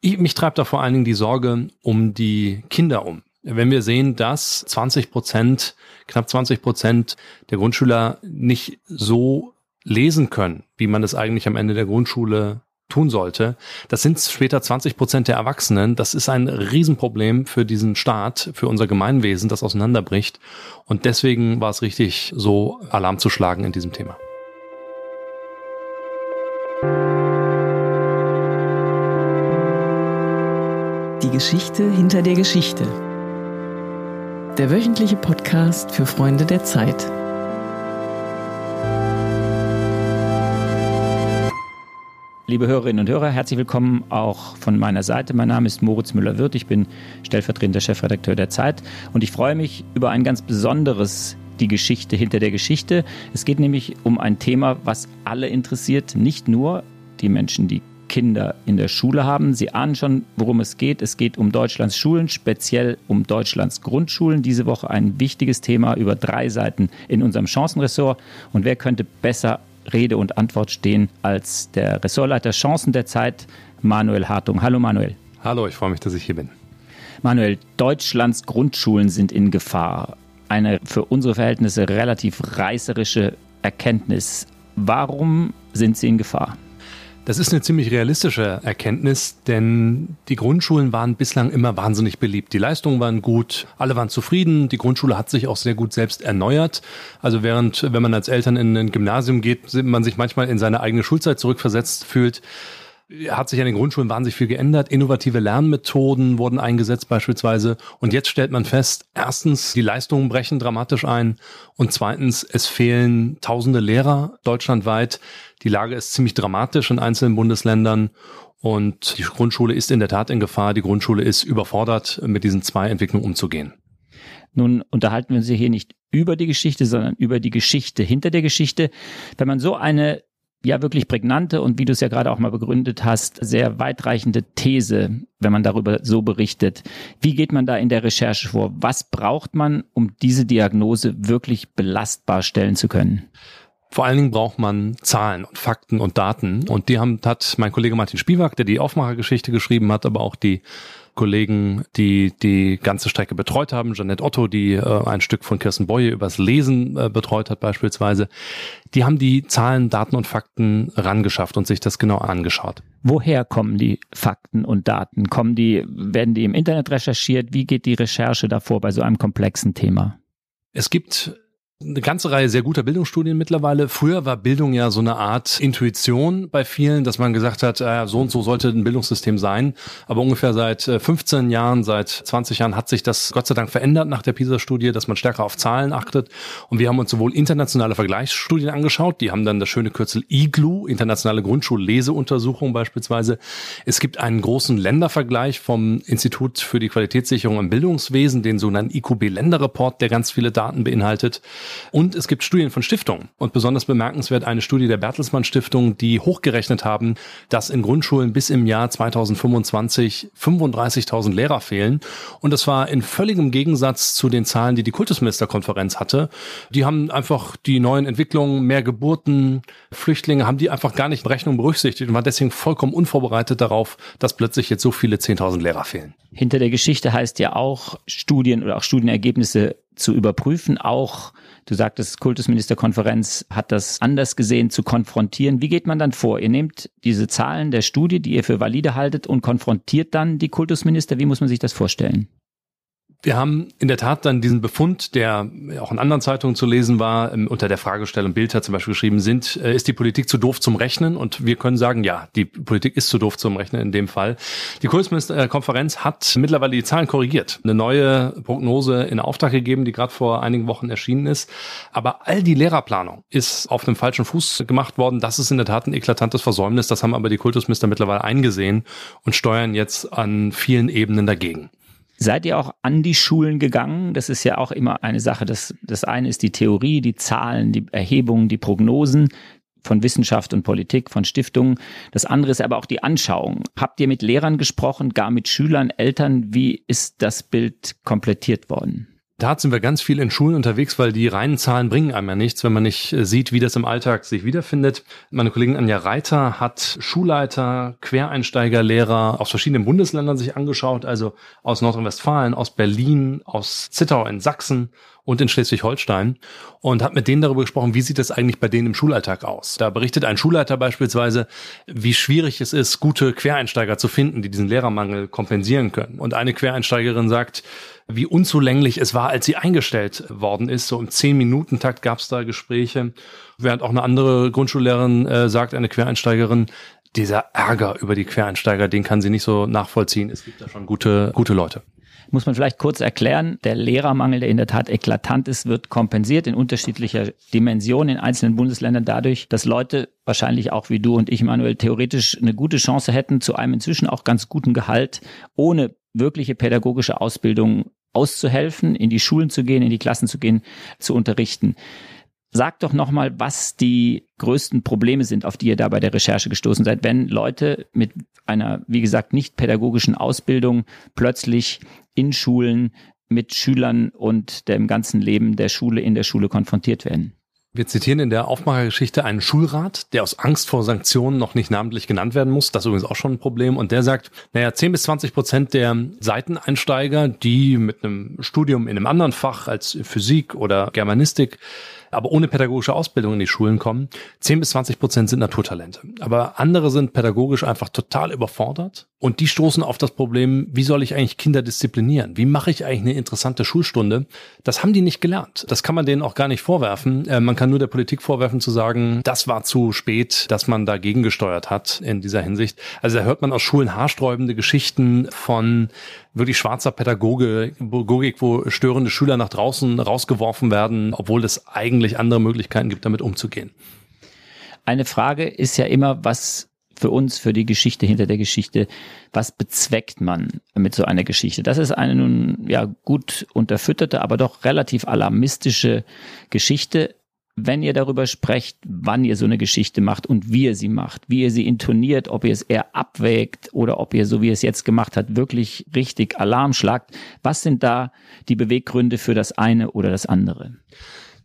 Ich, mich treibt da vor allen Dingen die Sorge um die Kinder um. Wenn wir sehen, dass 20 Prozent, knapp 20 Prozent der Grundschüler nicht so lesen können, wie man es eigentlich am Ende der Grundschule tun sollte. Das sind später 20 Prozent der Erwachsenen. Das ist ein Riesenproblem für diesen Staat, für unser Gemeinwesen, das auseinanderbricht. Und deswegen war es richtig, so Alarm zu schlagen in diesem Thema. Geschichte hinter der Geschichte. Der wöchentliche Podcast für Freunde der Zeit. Liebe Hörerinnen und Hörer, herzlich willkommen auch von meiner Seite. Mein Name ist Moritz Müller-Wirth, ich bin stellvertretender Chefredakteur der Zeit und ich freue mich über ein ganz besonderes die Geschichte hinter der Geschichte. Es geht nämlich um ein Thema, was alle interessiert, nicht nur die Menschen, die Kinder in der Schule haben. Sie ahnen schon, worum es geht. Es geht um Deutschlands Schulen, speziell um Deutschlands Grundschulen. Diese Woche ein wichtiges Thema über drei Seiten in unserem Chancenressort. Und wer könnte besser Rede und Antwort stehen als der Ressortleiter Chancen der Zeit, Manuel Hartung. Hallo Manuel. Hallo, ich freue mich, dass ich hier bin. Manuel, Deutschlands Grundschulen sind in Gefahr. Eine für unsere Verhältnisse relativ reißerische Erkenntnis. Warum sind sie in Gefahr? Das ist eine ziemlich realistische Erkenntnis, denn die Grundschulen waren bislang immer wahnsinnig beliebt. Die Leistungen waren gut, alle waren zufrieden, die Grundschule hat sich auch sehr gut selbst erneuert. Also während, wenn man als Eltern in ein Gymnasium geht, man sich manchmal in seine eigene Schulzeit zurückversetzt fühlt, hat sich an den Grundschulen wahnsinnig viel geändert. Innovative Lernmethoden wurden eingesetzt beispielsweise. Und jetzt stellt man fest, erstens, die Leistungen brechen dramatisch ein. Und zweitens, es fehlen tausende Lehrer deutschlandweit. Die Lage ist ziemlich dramatisch in einzelnen Bundesländern. Und die Grundschule ist in der Tat in Gefahr. Die Grundschule ist überfordert, mit diesen zwei Entwicklungen umzugehen. Nun unterhalten wir uns hier nicht über die Geschichte, sondern über die Geschichte hinter der Geschichte. Wenn man so eine ja wirklich prägnante und wie du es ja gerade auch mal begründet hast, sehr weitreichende These, wenn man darüber so berichtet. Wie geht man da in der Recherche vor? Was braucht man, um diese Diagnose wirklich belastbar stellen zu können? Vor allen Dingen braucht man Zahlen und Fakten und Daten. Und die haben, hat mein Kollege Martin Spiewak, der die Aufmachergeschichte geschrieben hat, aber auch die Kollegen, die die ganze Strecke betreut haben, Janette Otto, die äh, ein Stück von Kirsten Boye übers Lesen äh, betreut hat beispielsweise, die haben die Zahlen, Daten und Fakten rangeschafft und sich das genau angeschaut. Woher kommen die Fakten und Daten? Kommen die, werden die im Internet recherchiert? Wie geht die Recherche davor bei so einem komplexen Thema? Es gibt eine ganze Reihe sehr guter Bildungsstudien mittlerweile. Früher war Bildung ja so eine Art Intuition bei vielen, dass man gesagt hat, äh, so und so sollte ein Bildungssystem sein. Aber ungefähr seit 15 äh, Jahren, seit 20 Jahren hat sich das Gott sei Dank verändert nach der PISA-Studie, dass man stärker auf Zahlen achtet. Und wir haben uns sowohl internationale Vergleichsstudien angeschaut, die haben dann das schöne Kürzel IGLU, Internationale Grundschulleseuntersuchung beispielsweise. Es gibt einen großen Ländervergleich vom Institut für die Qualitätssicherung im Bildungswesen, den sogenannten IQB-Länderreport, der ganz viele Daten beinhaltet. Und es gibt Studien von Stiftungen. Und besonders bemerkenswert eine Studie der Bertelsmann Stiftung, die hochgerechnet haben, dass in Grundschulen bis im Jahr 2025 35.000 Lehrer fehlen. Und das war in völligem Gegensatz zu den Zahlen, die die Kultusministerkonferenz hatte. Die haben einfach die neuen Entwicklungen, mehr Geburten, Flüchtlinge, haben die einfach gar nicht in Rechnung berücksichtigt und war deswegen vollkommen unvorbereitet darauf, dass plötzlich jetzt so viele 10.000 Lehrer fehlen. Hinter der Geschichte heißt ja auch Studien oder auch Studienergebnisse zu überprüfen, auch Du sagtest, Kultusministerkonferenz hat das anders gesehen, zu konfrontieren. Wie geht man dann vor? Ihr nehmt diese Zahlen der Studie, die ihr für valide haltet, und konfrontiert dann die Kultusminister. Wie muss man sich das vorstellen? Wir haben in der Tat dann diesen Befund, der auch in anderen Zeitungen zu lesen war, ähm, unter der Fragestellung Bild hat zum Beispiel geschrieben, sind, äh, ist die Politik zu doof zum Rechnen? Und wir können sagen, ja, die Politik ist zu doof zum Rechnen in dem Fall. Die Kultusministerkonferenz hat mittlerweile die Zahlen korrigiert, eine neue Prognose in Auftrag gegeben, die gerade vor einigen Wochen erschienen ist. Aber all die Lehrerplanung ist auf dem falschen Fuß gemacht worden. Das ist in der Tat ein eklatantes Versäumnis. Das haben aber die Kultusminister mittlerweile eingesehen und steuern jetzt an vielen Ebenen dagegen. Seid ihr auch an die Schulen gegangen? Das ist ja auch immer eine Sache. Das, das eine ist die Theorie, die Zahlen, die Erhebungen, die Prognosen von Wissenschaft und Politik, von Stiftungen. Das andere ist aber auch die Anschauung. Habt ihr mit Lehrern gesprochen, gar mit Schülern, Eltern? Wie ist das Bild komplettiert worden? Da sind wir ganz viel in Schulen unterwegs, weil die reinen Zahlen bringen einem ja nichts, wenn man nicht äh, sieht, wie das im Alltag sich wiederfindet. Meine Kollegin Anja Reiter hat Schulleiter, Quereinsteiger, Lehrer aus verschiedenen Bundesländern sich angeschaut, also aus Nordrhein-Westfalen, aus Berlin, aus Zittau in Sachsen und in Schleswig-Holstein und hat mit denen darüber gesprochen, wie sieht das eigentlich bei denen im Schulalltag aus. Da berichtet ein Schulleiter beispielsweise, wie schwierig es ist, gute Quereinsteiger zu finden, die diesen Lehrermangel kompensieren können. Und eine Quereinsteigerin sagt, wie unzulänglich es war, als sie eingestellt worden ist. So im Zehn-Minuten-Takt gab es da Gespräche. Während auch eine andere Grundschullehrerin äh, sagt, eine Quereinsteigerin, dieser Ärger über die Quereinsteiger, den kann sie nicht so nachvollziehen. Es gibt da schon gute, gute Leute muss man vielleicht kurz erklären. Der Lehrermangel, der in der Tat eklatant ist, wird kompensiert in unterschiedlicher Dimension in einzelnen Bundesländern dadurch, dass Leute wahrscheinlich auch wie du und ich, Manuel, theoretisch eine gute Chance hätten, zu einem inzwischen auch ganz guten Gehalt, ohne wirkliche pädagogische Ausbildung auszuhelfen, in die Schulen zu gehen, in die Klassen zu gehen, zu unterrichten. Sag doch nochmal, was die größten Probleme sind, auf die ihr da bei der Recherche gestoßen seid, wenn Leute mit einer, wie gesagt, nicht pädagogischen Ausbildung plötzlich in Schulen mit Schülern und dem ganzen Leben der Schule in der Schule konfrontiert werden. Wir zitieren in der Aufmachergeschichte einen Schulrat, der aus Angst vor Sanktionen noch nicht namentlich genannt werden muss. Das ist übrigens auch schon ein Problem. Und der sagt, naja, 10 bis 20 Prozent der Seiteneinsteiger, die mit einem Studium in einem anderen Fach als Physik oder Germanistik aber ohne pädagogische Ausbildung in die Schulen kommen. 10 bis 20 Prozent sind Naturtalente. Aber andere sind pädagogisch einfach total überfordert und die stoßen auf das Problem, wie soll ich eigentlich Kinder disziplinieren? Wie mache ich eigentlich eine interessante Schulstunde? Das haben die nicht gelernt. Das kann man denen auch gar nicht vorwerfen. Äh, man kann nur der Politik vorwerfen zu sagen, das war zu spät, dass man dagegen gesteuert hat in dieser Hinsicht. Also da hört man aus Schulen haarsträubende Geschichten von wirklich schwarzer Pädagogik, wo störende Schüler nach draußen rausgeworfen werden, obwohl es eigentlich andere Möglichkeiten gibt, damit umzugehen. Eine Frage ist ja immer, was für uns, für die Geschichte hinter der Geschichte, was bezweckt man mit so einer Geschichte? Das ist eine nun ja gut unterfütterte, aber doch relativ alarmistische Geschichte wenn ihr darüber sprecht, wann ihr so eine Geschichte macht und wie ihr sie macht, wie ihr sie intoniert, ob ihr es eher abwägt oder ob ihr, so wie ihr es jetzt gemacht habt, wirklich richtig Alarm schlagt, was sind da die Beweggründe für das eine oder das andere?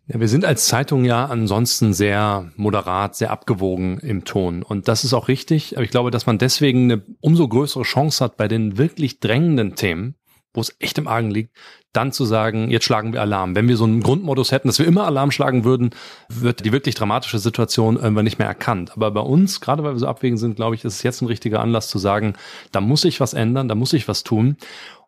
Ja, wir sind als Zeitung ja ansonsten sehr moderat, sehr abgewogen im Ton. Und das ist auch richtig. Aber ich glaube, dass man deswegen eine umso größere Chance hat bei den wirklich drängenden Themen, wo es echt im Argen liegt, dann zu sagen, jetzt schlagen wir Alarm. Wenn wir so einen Grundmodus hätten, dass wir immer Alarm schlagen würden, wird die wirklich dramatische Situation irgendwann nicht mehr erkannt. Aber bei uns, gerade weil wir so abwägen sind, glaube ich, ist es jetzt ein richtiger Anlass zu sagen, da muss ich was ändern, da muss ich was tun.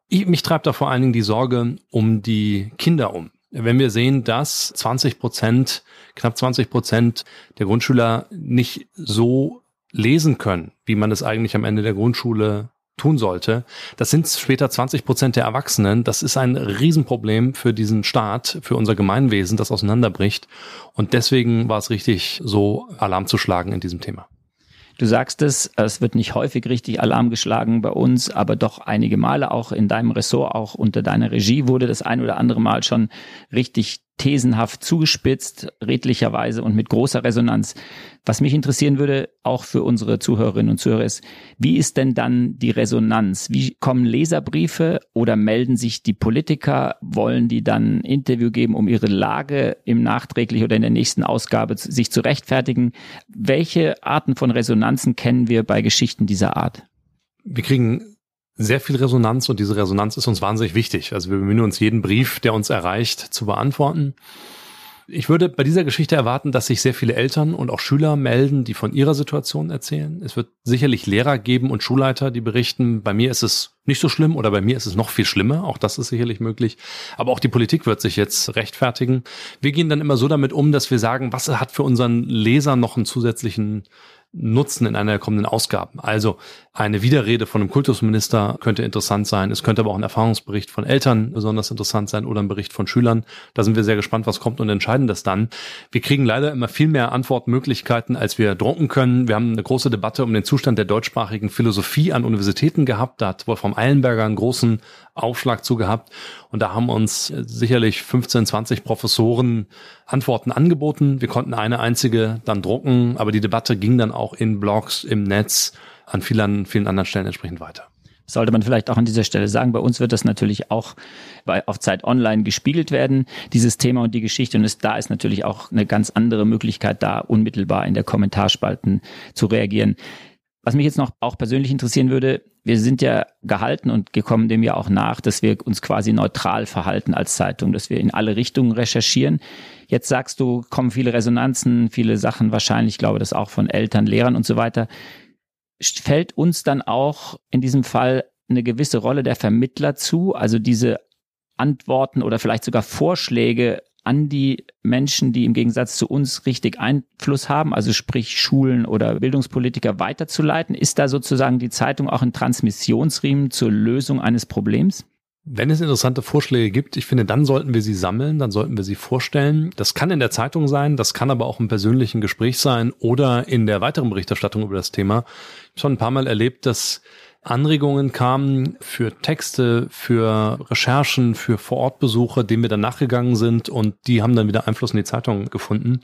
Ich, mich treibt da vor allen Dingen die Sorge um die Kinder um. Wenn wir sehen, dass 20 Prozent, knapp 20 Prozent der Grundschüler nicht so lesen können, wie man es eigentlich am Ende der Grundschule tun sollte. Das sind später 20 Prozent der Erwachsenen. Das ist ein Riesenproblem für diesen Staat, für unser Gemeinwesen, das auseinanderbricht. Und deswegen war es richtig, so Alarm zu schlagen in diesem Thema. Du sagst es, es wird nicht häufig richtig Alarm geschlagen bei uns, aber doch einige Male auch in deinem Ressort, auch unter deiner Regie wurde das ein oder andere Mal schon richtig thesenhaft zugespitzt, redlicherweise und mit großer Resonanz. Was mich interessieren würde, auch für unsere Zuhörerinnen und Zuhörer, ist, wie ist denn dann die Resonanz? Wie kommen Leserbriefe oder melden sich die Politiker? Wollen die dann ein Interview geben, um ihre Lage im nachträglich oder in der nächsten Ausgabe sich zu rechtfertigen? Welche Arten von Resonanzen kennen wir bei Geschichten dieser Art? Wir kriegen sehr viel Resonanz und diese Resonanz ist uns wahnsinnig wichtig. Also wir bemühen uns, jeden Brief, der uns erreicht, zu beantworten. Ich würde bei dieser Geschichte erwarten, dass sich sehr viele Eltern und auch Schüler melden, die von ihrer Situation erzählen. Es wird sicherlich Lehrer geben und Schulleiter, die berichten, bei mir ist es nicht so schlimm oder bei mir ist es noch viel schlimmer. Auch das ist sicherlich möglich. Aber auch die Politik wird sich jetzt rechtfertigen. Wir gehen dann immer so damit um, dass wir sagen, was hat für unseren Leser noch einen zusätzlichen nutzen in einer der kommenden Ausgaben. Also eine Widerrede von einem Kultusminister könnte interessant sein. Es könnte aber auch ein Erfahrungsbericht von Eltern besonders interessant sein oder ein Bericht von Schülern. Da sind wir sehr gespannt, was kommt und entscheiden das dann. Wir kriegen leider immer viel mehr Antwortmöglichkeiten, als wir drucken können. Wir haben eine große Debatte um den Zustand der deutschsprachigen Philosophie an Universitäten gehabt. Da hat Wolfram Eilenberger einen großen Aufschlag zu gehabt. Und da haben uns sicherlich 15, 20 Professoren Antworten angeboten. Wir konnten eine einzige dann drucken, aber die Debatte ging dann auch in Blogs, im Netz, an vielen, vielen anderen Stellen entsprechend weiter. sollte man vielleicht auch an dieser Stelle sagen. Bei uns wird das natürlich auch bei, auf Zeit Online gespiegelt werden, dieses Thema und die Geschichte. Und es, da ist natürlich auch eine ganz andere Möglichkeit da, unmittelbar in der Kommentarspalten zu reagieren. Was mich jetzt noch auch persönlich interessieren würde, wir sind ja gehalten und gekommen dem ja auch nach, dass wir uns quasi neutral verhalten als Zeitung, dass wir in alle Richtungen recherchieren. Jetzt sagst du, kommen viele Resonanzen, viele Sachen wahrscheinlich, ich glaube das auch von Eltern, Lehrern und so weiter fällt uns dann auch in diesem Fall eine gewisse Rolle der Vermittler zu, also diese Antworten oder vielleicht sogar Vorschläge an die Menschen, die im Gegensatz zu uns richtig Einfluss haben, also sprich Schulen oder Bildungspolitiker weiterzuleiten? Ist da sozusagen die Zeitung auch ein Transmissionsriemen zur Lösung eines Problems? Wenn es interessante Vorschläge gibt, ich finde, dann sollten wir sie sammeln, dann sollten wir sie vorstellen. Das kann in der Zeitung sein, das kann aber auch im persönlichen Gespräch sein oder in der weiteren Berichterstattung über das Thema. Ich habe schon ein paar Mal erlebt, dass Anregungen kamen für Texte, für Recherchen, für Vorortbesuche, denen wir dann nachgegangen sind und die haben dann wieder Einfluss in die Zeitung gefunden.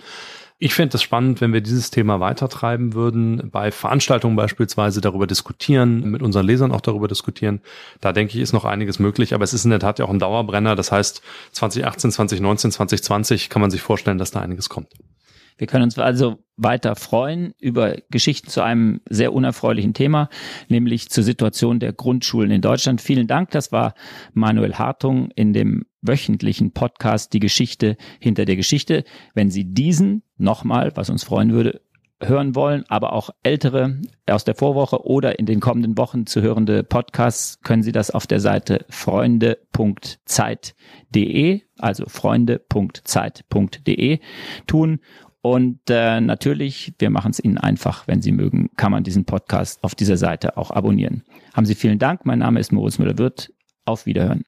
Ich fände es spannend, wenn wir dieses Thema weitertreiben würden, bei Veranstaltungen beispielsweise darüber diskutieren, mit unseren Lesern auch darüber diskutieren. Da denke ich, ist noch einiges möglich, aber es ist in der Tat ja auch ein Dauerbrenner. Das heißt, 2018, 2019, 2020 kann man sich vorstellen, dass da einiges kommt. Wir können uns also weiter freuen über Geschichten zu einem sehr unerfreulichen Thema, nämlich zur Situation der Grundschulen in Deutschland. Vielen Dank. Das war Manuel Hartung in dem wöchentlichen Podcast Die Geschichte hinter der Geschichte. Wenn Sie diesen nochmal, was uns freuen würde, hören wollen, aber auch ältere aus der Vorwoche oder in den kommenden Wochen zu hörende Podcasts, können Sie das auf der Seite freunde.zeit.de, also freunde.zeit.de tun und äh, natürlich, wir machen es Ihnen einfach, wenn Sie mögen, kann man diesen Podcast auf dieser Seite auch abonnieren. Haben Sie vielen Dank. Mein Name ist Moritz Müller-Wirth. Auf Wiederhören.